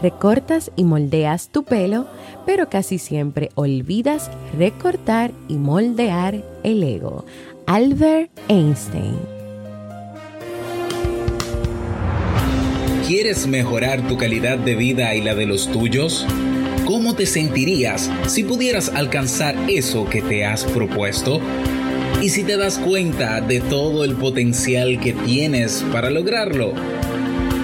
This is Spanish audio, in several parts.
recortas y moldeas tu pelo, pero casi siempre olvidas recortar y moldear el ego. Albert Einstein. ¿Quieres mejorar tu calidad de vida y la de los tuyos? ¿Cómo te sentirías si pudieras alcanzar eso que te has propuesto? ¿Y si te das cuenta de todo el potencial que tienes para lograrlo?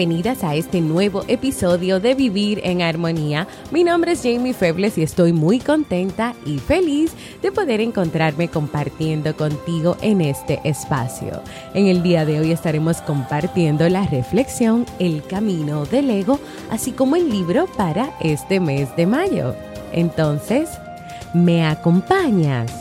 Bienvenidas a este nuevo episodio de Vivir en Armonía. Mi nombre es Jamie Febles y estoy muy contenta y feliz de poder encontrarme compartiendo contigo en este espacio. En el día de hoy estaremos compartiendo la reflexión El Camino del Ego, así como el libro para este mes de mayo. Entonces, ¿me acompañas?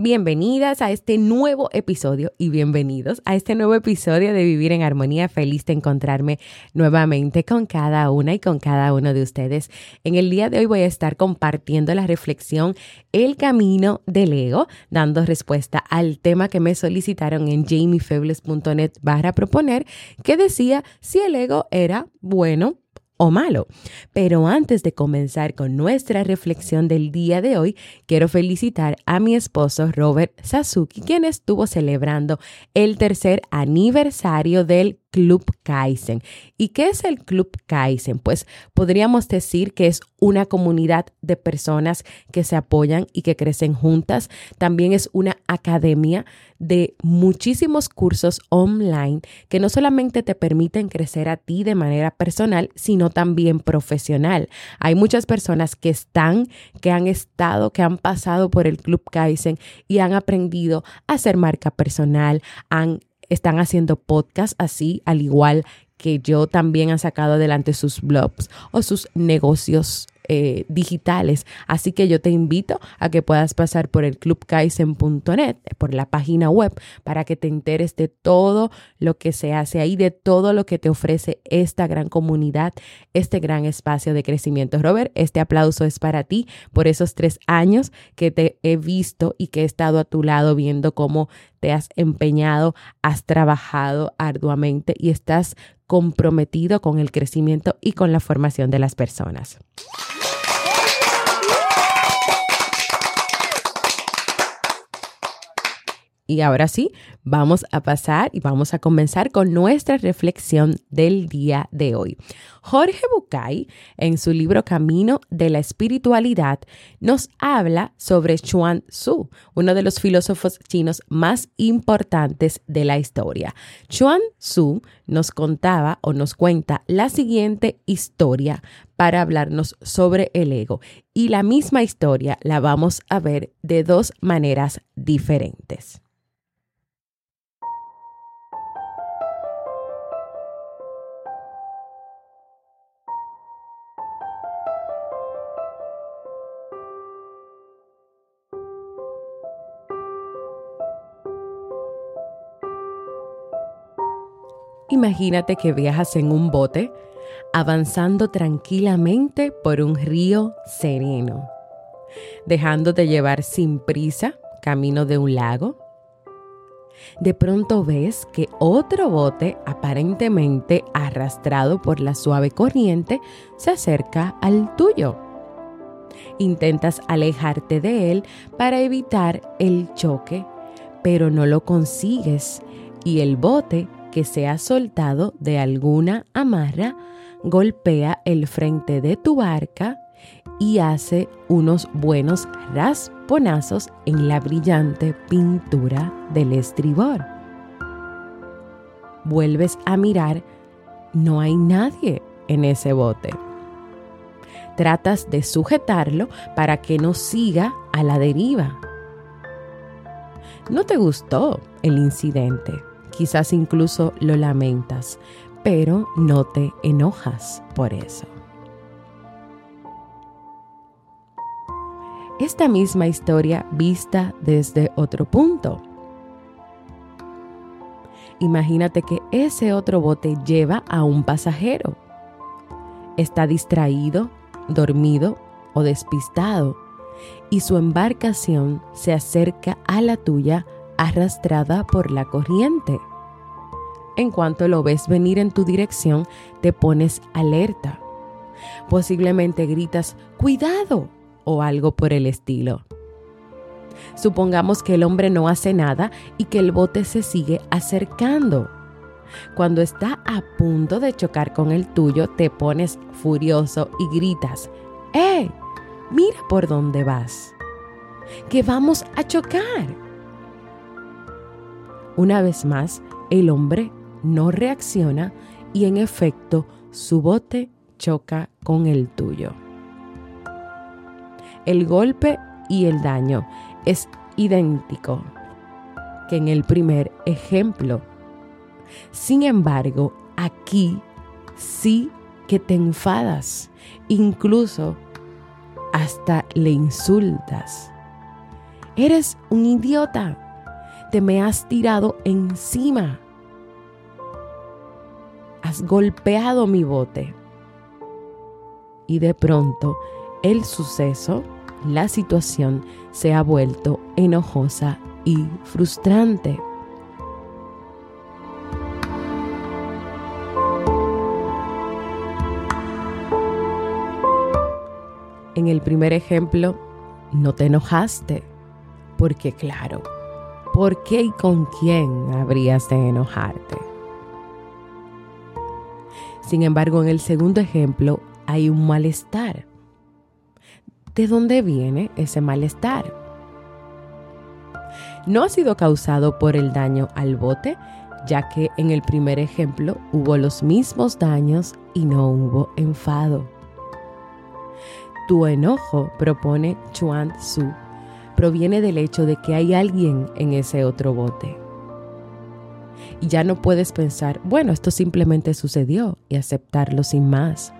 Bienvenidas a este nuevo episodio y bienvenidos a este nuevo episodio de Vivir en Armonía. Feliz de encontrarme nuevamente con cada una y con cada uno de ustedes. En el día de hoy voy a estar compartiendo la reflexión El camino del ego, dando respuesta al tema que me solicitaron en jamiefebles.net barra proponer, que decía si el ego era bueno o malo. Pero antes de comenzar con nuestra reflexión del día de hoy, quiero felicitar a mi esposo Robert Sasuki, quien estuvo celebrando el tercer aniversario del Club Kaizen. ¿Y qué es el Club Kaizen? Pues podríamos decir que es una comunidad de personas que se apoyan y que crecen juntas. También es una academia de muchísimos cursos online que no solamente te permiten crecer a ti de manera personal, sino también profesional. Hay muchas personas que están, que han estado, que han pasado por el Club Kaizen y han aprendido a hacer marca personal, han están haciendo podcast así, al igual que yo también han sacado adelante sus blogs o sus negocios eh, digitales. Así que yo te invito a que puedas pasar por el clubkaisen.net, por la página web, para que te enteres de todo lo que se hace ahí, de todo lo que te ofrece esta gran comunidad, este gran espacio de crecimiento. Robert, este aplauso es para ti por esos tres años que te he visto y que he estado a tu lado viendo cómo te has empeñado, has trabajado arduamente y estás comprometido con el crecimiento y con la formación de las personas. Y ahora sí, vamos a pasar y vamos a comenzar con nuestra reflexión del día de hoy. Jorge Bucay, en su libro Camino de la Espiritualidad, nos habla sobre Chuan Tzu, uno de los filósofos chinos más importantes de la historia. Chuan Tzu nos contaba o nos cuenta la siguiente historia para hablarnos sobre el ego. Y la misma historia la vamos a ver de dos maneras diferentes. Imagínate que viajas en un bote avanzando tranquilamente por un río sereno, dejándote llevar sin prisa camino de un lago. De pronto ves que otro bote, aparentemente arrastrado por la suave corriente, se acerca al tuyo. Intentas alejarte de él para evitar el choque pero no lo consigues y el bote que se ha soltado de alguna amarra golpea el frente de tu barca y hace unos buenos rasponazos en la brillante pintura del estribor. Vuelves a mirar, no hay nadie en ese bote. Tratas de sujetarlo para que no siga a la deriva. No te gustó el incidente, quizás incluso lo lamentas, pero no te enojas por eso. Esta misma historia vista desde otro punto. Imagínate que ese otro bote lleva a un pasajero. Está distraído, dormido o despistado y su embarcación se acerca a la tuya arrastrada por la corriente. En cuanto lo ves venir en tu dirección, te pones alerta. Posiblemente gritas, ¡cuidado! o algo por el estilo. Supongamos que el hombre no hace nada y que el bote se sigue acercando. Cuando está a punto de chocar con el tuyo, te pones furioso y gritas, ¡Eh! Mira por dónde vas. Que vamos a chocar. Una vez más, el hombre no reacciona y en efecto su bote choca con el tuyo. El golpe y el daño es idéntico que en el primer ejemplo. Sin embargo, aquí sí que te enfadas, incluso hasta le insultas. Eres un idiota, te me has tirado encima, has golpeado mi bote. Y de pronto el suceso la situación se ha vuelto enojosa y frustrante. En el primer ejemplo, no te enojaste, porque claro, ¿por qué y con quién habrías de enojarte? Sin embargo, en el segundo ejemplo hay un malestar ¿De dónde viene ese malestar? No ha sido causado por el daño al bote, ya que en el primer ejemplo hubo los mismos daños y no hubo enfado. Tu enojo, propone Chuan Tzu, proviene del hecho de que hay alguien en ese otro bote. Y ya no puedes pensar, bueno, esto simplemente sucedió y aceptarlo sin más.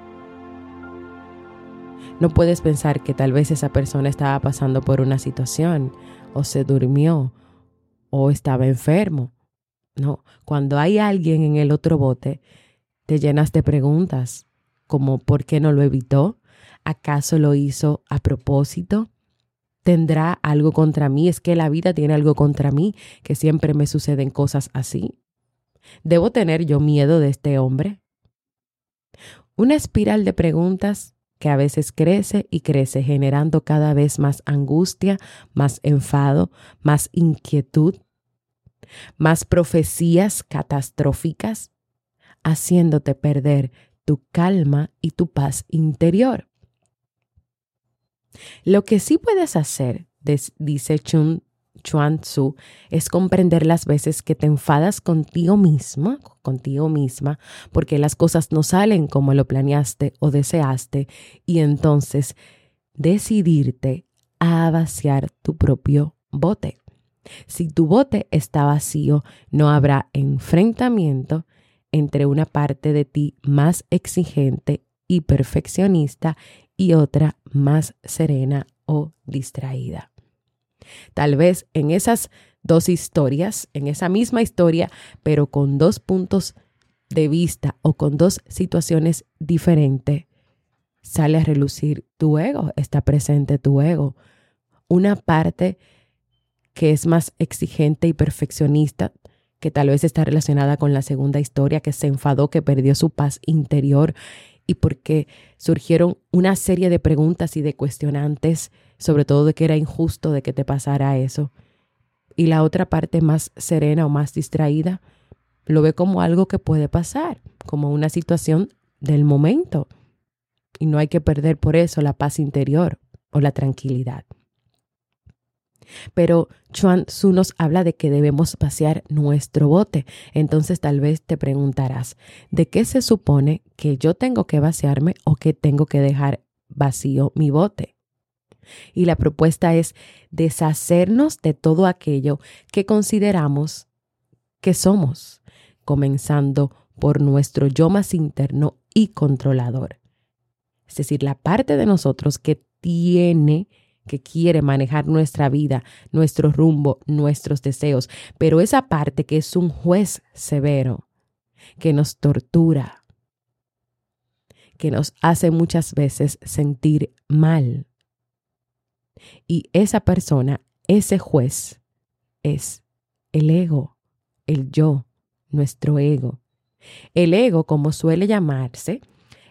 No puedes pensar que tal vez esa persona estaba pasando por una situación o se durmió o estaba enfermo. No, cuando hay alguien en el otro bote, te llenas de preguntas como ¿por qué no lo evitó? ¿Acaso lo hizo a propósito? ¿Tendrá algo contra mí? ¿Es que la vida tiene algo contra mí? Que siempre me suceden cosas así. ¿Debo tener yo miedo de este hombre? Una espiral de preguntas que a veces crece y crece, generando cada vez más angustia, más enfado, más inquietud, más profecías catastróficas, haciéndote perder tu calma y tu paz interior. Lo que sí puedes hacer, dice Chun Chuan Tzu es comprender las veces que te enfadas contigo misma, contigo misma, porque las cosas no salen como lo planeaste o deseaste, y entonces decidirte a vaciar tu propio bote. Si tu bote está vacío, no habrá enfrentamiento entre una parte de ti más exigente y perfeccionista y otra más serena o distraída. Tal vez en esas dos historias, en esa misma historia, pero con dos puntos de vista o con dos situaciones diferentes, sale a relucir tu ego, está presente tu ego. Una parte que es más exigente y perfeccionista, que tal vez está relacionada con la segunda historia, que se enfadó, que perdió su paz interior y porque surgieron una serie de preguntas y de cuestionantes, sobre todo de que era injusto de que te pasara eso. Y la otra parte más serena o más distraída lo ve como algo que puede pasar, como una situación del momento. Y no hay que perder por eso la paz interior o la tranquilidad. Pero Chuan Tzu nos habla de que debemos vaciar nuestro bote. Entonces tal vez te preguntarás, ¿de qué se supone que yo tengo que vaciarme o que tengo que dejar vacío mi bote? Y la propuesta es deshacernos de todo aquello que consideramos que somos, comenzando por nuestro yo más interno y controlador. Es decir, la parte de nosotros que tiene que quiere manejar nuestra vida, nuestro rumbo, nuestros deseos, pero esa parte que es un juez severo, que nos tortura, que nos hace muchas veces sentir mal. Y esa persona, ese juez, es el ego, el yo, nuestro ego. El ego, como suele llamarse,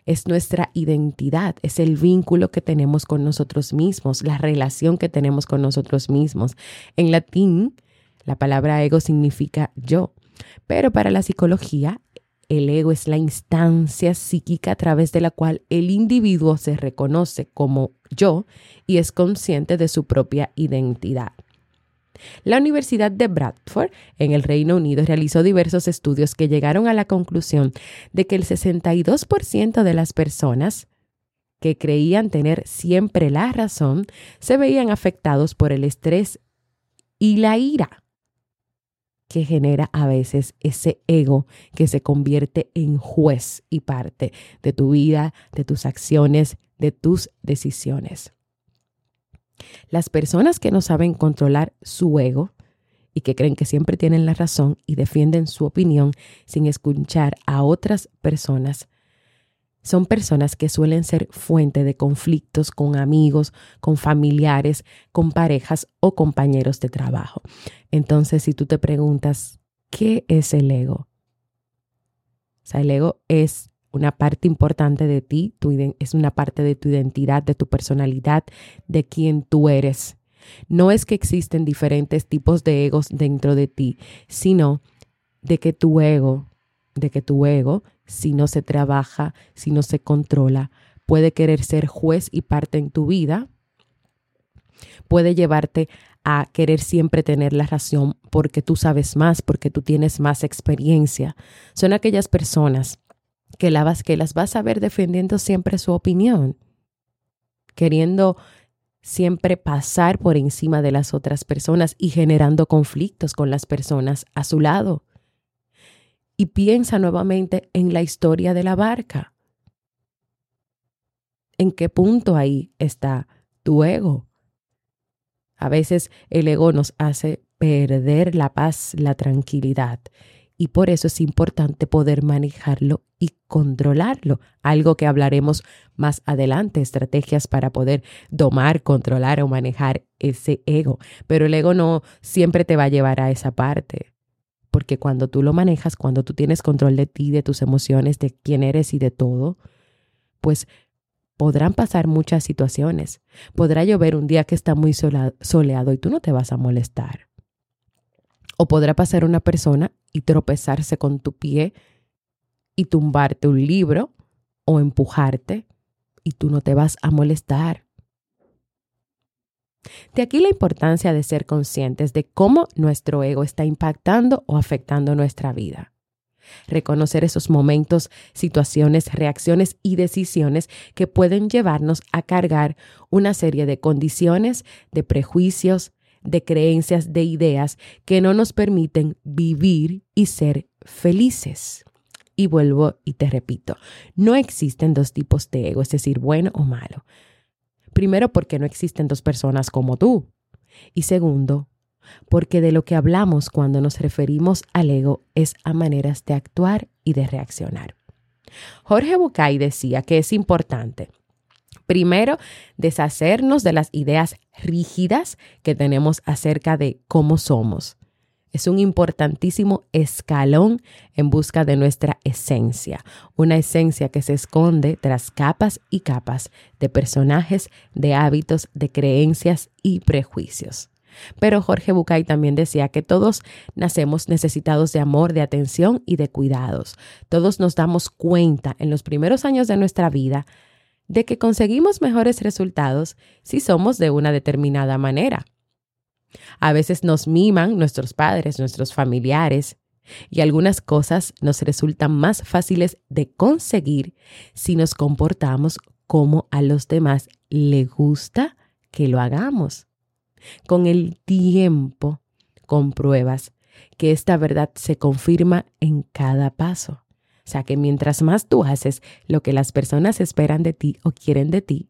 es nuestra identidad, es el vínculo que tenemos con nosotros mismos, la relación que tenemos con nosotros mismos. En latín, la palabra ego significa yo, pero para la psicología, el ego es la instancia psíquica a través de la cual el individuo se reconoce como yo y es consciente de su propia identidad. La Universidad de Bradford, en el Reino Unido, realizó diversos estudios que llegaron a la conclusión de que el 62% de las personas que creían tener siempre la razón se veían afectados por el estrés y la ira que genera a veces ese ego que se convierte en juez y parte de tu vida, de tus acciones, de tus decisiones. Las personas que no saben controlar su ego y que creen que siempre tienen la razón y defienden su opinión sin escuchar a otras personas, son personas que suelen ser fuente de conflictos con amigos, con familiares, con parejas o compañeros de trabajo. Entonces, si tú te preguntas, ¿qué es el ego? O sea, el ego es una parte importante de ti, es una parte de tu identidad, de tu personalidad, de quién tú eres. No es que existen diferentes tipos de egos dentro de ti, sino de que tu ego, de que tu ego, si no se trabaja, si no se controla, puede querer ser juez y parte en tu vida, puede llevarte a querer siempre tener la razón porque tú sabes más, porque tú tienes más experiencia. Son aquellas personas que, que las vas a ver defendiendo siempre su opinión, queriendo siempre pasar por encima de las otras personas y generando conflictos con las personas a su lado. Y piensa nuevamente en la historia de la barca. ¿En qué punto ahí está tu ego? A veces el ego nos hace perder la paz, la tranquilidad y por eso es importante poder manejarlo y controlarlo, algo que hablaremos más adelante, estrategias para poder domar, controlar o manejar ese ego. Pero el ego no siempre te va a llevar a esa parte, porque cuando tú lo manejas, cuando tú tienes control de ti, de tus emociones, de quién eres y de todo, pues podrán pasar muchas situaciones. Podrá llover un día que está muy soleado y tú no te vas a molestar. O podrá pasar una persona y tropezarse con tu pie y tumbarte un libro o empujarte y tú no te vas a molestar. De aquí la importancia de ser conscientes de cómo nuestro ego está impactando o afectando nuestra vida. Reconocer esos momentos, situaciones, reacciones y decisiones que pueden llevarnos a cargar una serie de condiciones, de prejuicios, de creencias, de ideas que no nos permiten vivir y ser felices. Y vuelvo y te repito, no existen dos tipos de ego, es decir, bueno o malo. Primero, porque no existen dos personas como tú. Y segundo, porque de lo que hablamos cuando nos referimos al ego es a maneras de actuar y de reaccionar. Jorge Bucay decía que es importante Primero, deshacernos de las ideas rígidas que tenemos acerca de cómo somos. Es un importantísimo escalón en busca de nuestra esencia, una esencia que se esconde tras capas y capas de personajes, de hábitos, de creencias y prejuicios. Pero Jorge Bucay también decía que todos nacemos necesitados de amor, de atención y de cuidados. Todos nos damos cuenta en los primeros años de nuestra vida de que conseguimos mejores resultados si somos de una determinada manera. A veces nos miman nuestros padres, nuestros familiares, y algunas cosas nos resultan más fáciles de conseguir si nos comportamos como a los demás le gusta que lo hagamos. Con el tiempo compruebas que esta verdad se confirma en cada paso. O sea que mientras más tú haces lo que las personas esperan de ti o quieren de ti,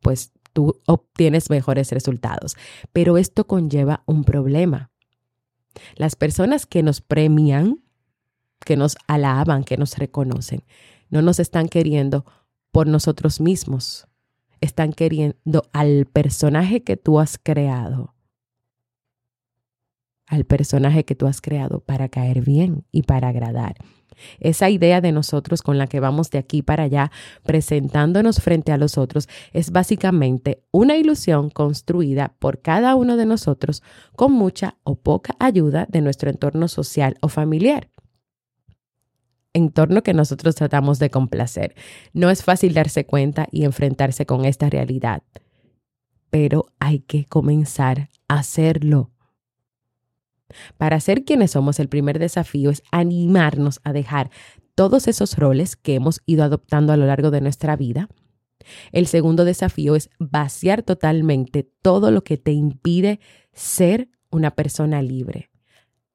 pues tú obtienes mejores resultados. Pero esto conlleva un problema. Las personas que nos premian, que nos alaban, que nos reconocen, no nos están queriendo por nosotros mismos. Están queriendo al personaje que tú has creado. Al personaje que tú has creado para caer bien y para agradar. Esa idea de nosotros con la que vamos de aquí para allá presentándonos frente a los otros es básicamente una ilusión construida por cada uno de nosotros con mucha o poca ayuda de nuestro entorno social o familiar entorno que nosotros tratamos de complacer. No es fácil darse cuenta y enfrentarse con esta realidad, pero hay que comenzar a hacerlo. Para ser quienes somos, el primer desafío es animarnos a dejar todos esos roles que hemos ido adoptando a lo largo de nuestra vida. El segundo desafío es vaciar totalmente todo lo que te impide ser una persona libre,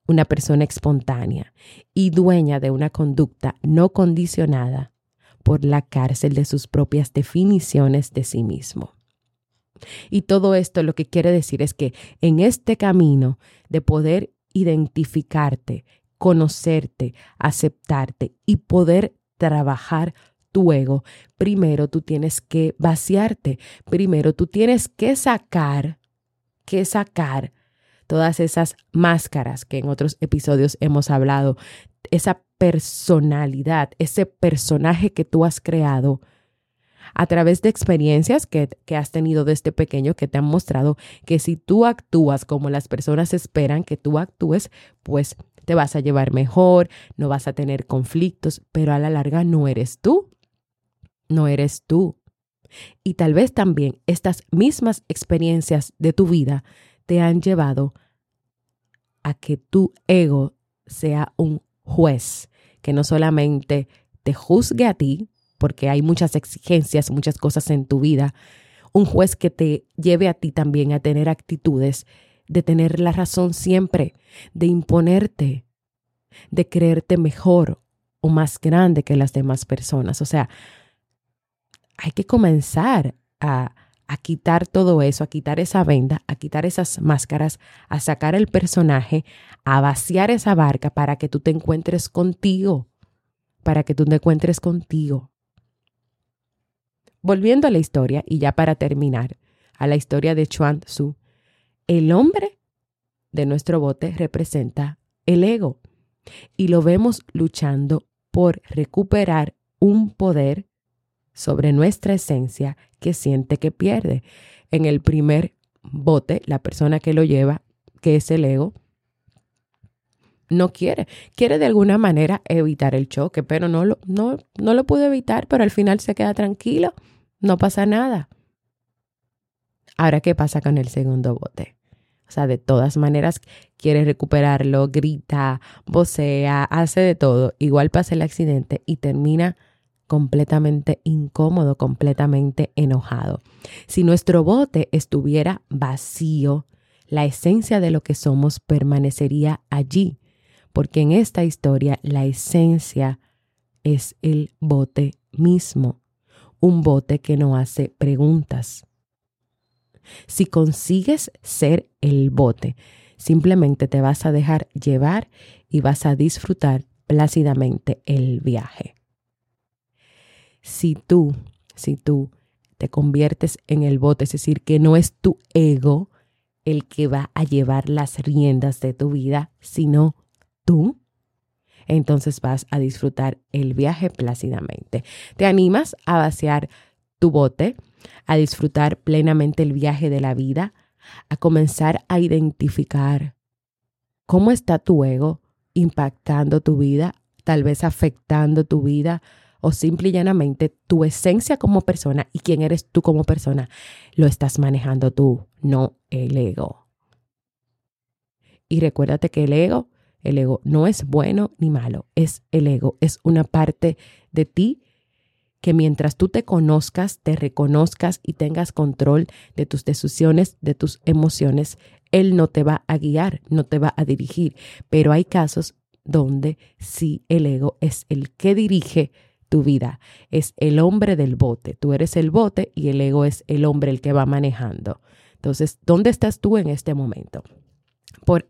una persona espontánea y dueña de una conducta no condicionada por la cárcel de sus propias definiciones de sí mismo. Y todo esto lo que quiere decir es que en este camino de poder identificarte, conocerte, aceptarte y poder trabajar tu ego, primero tú tienes que vaciarte, primero tú tienes que sacar, que sacar todas esas máscaras que en otros episodios hemos hablado, esa personalidad, ese personaje que tú has creado a través de experiencias que, has tenido desde pequeño que te han mostrado que si tú actúas como las personas esperan que tú actúes, pues te vas a llevar mejor, no vas a tener conflictos, pero a la larga no eres tú. No eres tú. Y tal vez también estas mismas experiencias de tu vida te han llevado a que tu ego sea un juez que no solamente te juzgue a ti, porque hay muchas exigencias, muchas cosas en tu vida, un juez que te lleve a ti también a tener actitudes de tener la razón siempre, de imponerte, de creerte mejor o más grande que las demás personas. O sea, hay que comenzar a, a quitar todo eso, a quitar esa venda, a quitar esas máscaras, a sacar el personaje, a vaciar esa barca para que tú te encuentres contigo, para que tú te encuentres contigo. Volviendo a la historia, y ya para terminar, a la historia de Chuan Tzu, el hombre de nuestro bote representa el ego y lo vemos luchando por recuperar un poder sobre nuestra esencia que siente que pierde. En el primer bote, la persona que lo lleva, que es el ego, no quiere. Quiere de alguna manera evitar el choque, pero no lo, no, no lo pudo evitar, pero al final se queda tranquilo no pasa nada. Ahora, ¿qué pasa con el segundo bote? O sea, de todas maneras quiere recuperarlo, grita, vocea, hace de todo. Igual pasa el accidente y termina completamente incómodo, completamente enojado. Si nuestro bote estuviera vacío, la esencia de lo que somos permanecería allí, porque en esta historia la esencia es el bote mismo un bote que no hace preguntas. Si consigues ser el bote, simplemente te vas a dejar llevar y vas a disfrutar plácidamente el viaje. Si tú, si tú te conviertes en el bote, es decir, que no es tu ego el que va a llevar las riendas de tu vida, sino tú, entonces vas a disfrutar el viaje plácidamente. ¿Te animas a vaciar tu bote, a disfrutar plenamente el viaje de la vida, a comenzar a identificar cómo está tu ego impactando tu vida, tal vez afectando tu vida o simple y llanamente tu esencia como persona y quién eres tú como persona, lo estás manejando tú, no el ego. Y recuérdate que el ego, el ego no es bueno ni malo, es el ego, es una parte de ti que mientras tú te conozcas, te reconozcas y tengas control de tus decisiones, de tus emociones, Él no te va a guiar, no te va a dirigir. Pero hay casos donde sí el ego es el que dirige tu vida, es el hombre del bote. Tú eres el bote y el ego es el hombre el que va manejando. Entonces, ¿dónde estás tú en este momento? Por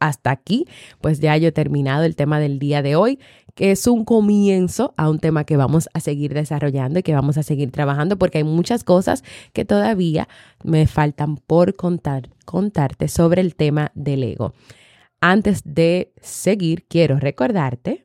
hasta aquí, pues ya yo he terminado el tema del día de hoy, que es un comienzo a un tema que vamos a seguir desarrollando y que vamos a seguir trabajando porque hay muchas cosas que todavía me faltan por contar, contarte sobre el tema del ego. Antes de seguir, quiero recordarte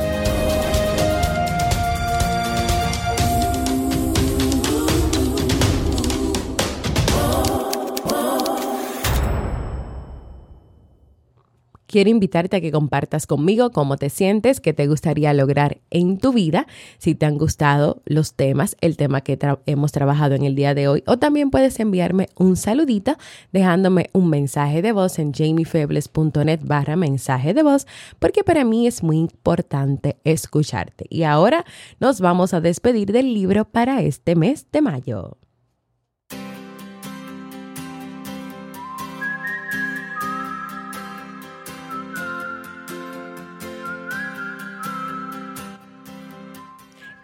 Quiero invitarte a que compartas conmigo cómo te sientes, qué te gustaría lograr en tu vida, si te han gustado los temas, el tema que hemos trabajado en el día de hoy, o también puedes enviarme un saludito dejándome un mensaje de voz en jamiefebles.net barra mensaje de voz, porque para mí es muy importante escucharte. Y ahora nos vamos a despedir del libro para este mes de mayo.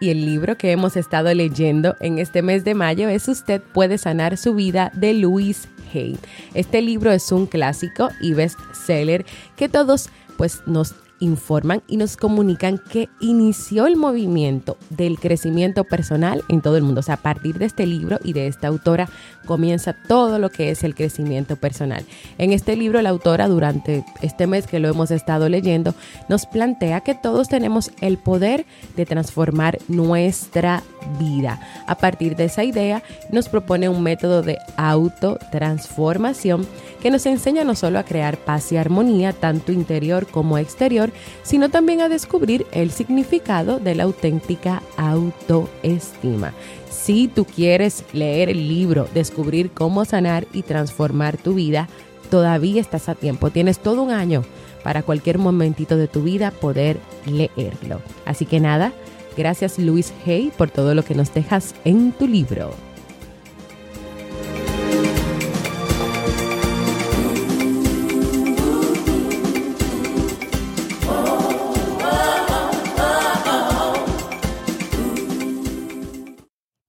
Y el libro que hemos estado leyendo en este mes de mayo es Usted puede sanar su vida de Louise Hay. Este libro es un clásico y bestseller que todos pues nos informan y nos comunican que inició el movimiento del crecimiento personal en todo el mundo. O sea, a partir de este libro y de esta autora comienza todo lo que es el crecimiento personal. En este libro la autora durante este mes que lo hemos estado leyendo nos plantea que todos tenemos el poder de transformar nuestra vida. A partir de esa idea nos propone un método de autotransformación que nos enseña no solo a crear paz y armonía, tanto interior como exterior, sino también a descubrir el significado de la auténtica autoestima. Si tú quieres leer el libro, descubrir cómo sanar y transformar tu vida, todavía estás a tiempo. Tienes todo un año para cualquier momentito de tu vida poder leerlo. Así que nada, gracias Luis Hay por todo lo que nos dejas en tu libro.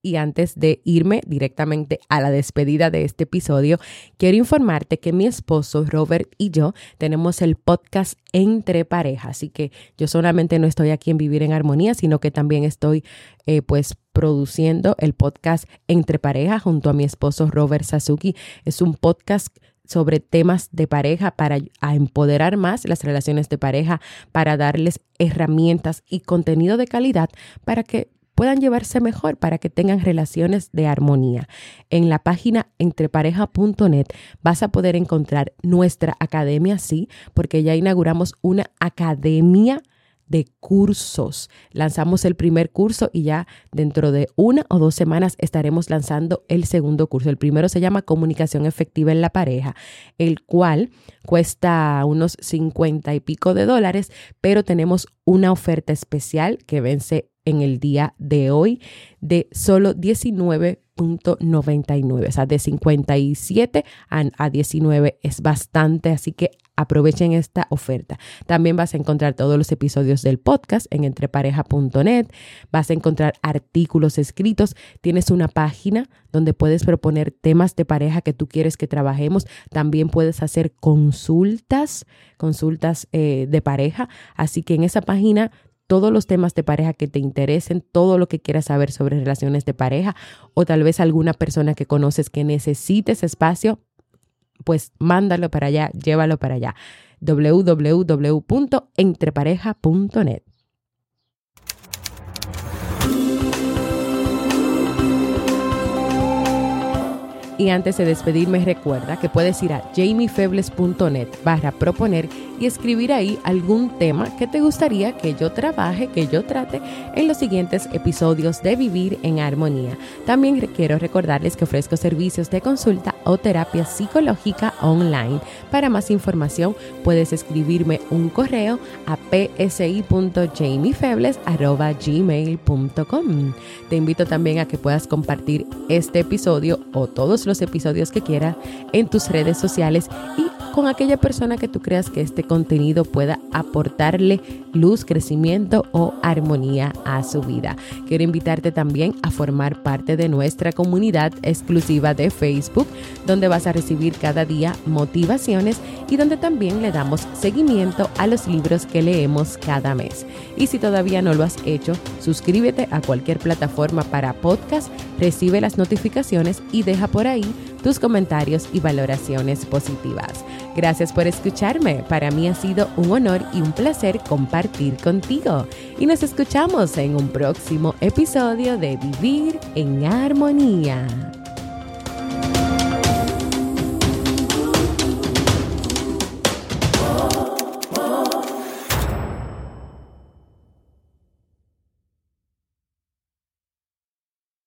Y antes de irme directamente a la despedida de este episodio, quiero informarte que mi esposo Robert y yo tenemos el podcast Entre Parejas. Así que yo solamente no estoy aquí en Vivir en Armonía, sino que también estoy eh, pues produciendo el podcast Entre Parejas junto a mi esposo Robert Sasuki. Es un podcast sobre temas de pareja para empoderar más las relaciones de pareja, para darles herramientas y contenido de calidad para que puedan llevarse mejor para que tengan relaciones de armonía. En la página entrepareja.net vas a poder encontrar nuestra academia, sí, porque ya inauguramos una academia de cursos. Lanzamos el primer curso y ya dentro de una o dos semanas estaremos lanzando el segundo curso. El primero se llama Comunicación Efectiva en la Pareja, el cual cuesta unos 50 y pico de dólares, pero tenemos una oferta especial que vence en el día de hoy de solo 19 99, o sea, de 57 a, 19 es bastante, así que aprovechen esta oferta. También vas a encontrar todos los episodios del podcast en entrepareja.net, vas a encontrar artículos escritos, tienes una página donde puedes proponer temas de pareja que tú quieres que trabajemos, también puedes hacer consultas, consultas eh, de pareja, así que en esa página todos los temas de pareja que te interesen, todo lo que quieras saber sobre relaciones de pareja o tal vez alguna persona que conoces que necesites espacio, pues mándalo para allá, llévalo para allá. www.entrepareja.net Y antes de despedirme, recuerda que puedes ir a jamiefebles.net barra proponer y escribir ahí algún tema que te gustaría que yo trabaje, que yo trate en los siguientes episodios de Vivir en Armonía. También quiero recordarles que ofrezco servicios de consulta o terapia psicológica online. Para más información puedes escribirme un correo a psi.jamiefebles.gmail.com. Te invito también a que puedas compartir este episodio o todos los episodios que quieras en tus redes sociales y con aquella persona que tú creas que este contenido pueda aportarle luz, crecimiento o armonía a su vida. Quiero invitarte también a formar parte de nuestra comunidad exclusiva de Facebook, donde vas a recibir cada día motivaciones y donde también le damos seguimiento a los libros que leemos cada mes. Y si todavía no lo has hecho, suscríbete a cualquier plataforma para podcast, recibe las notificaciones y deja por tus comentarios y valoraciones positivas. Gracias por escucharme. Para mí ha sido un honor y un placer compartir contigo. Y nos escuchamos en un próximo episodio de Vivir en Armonía.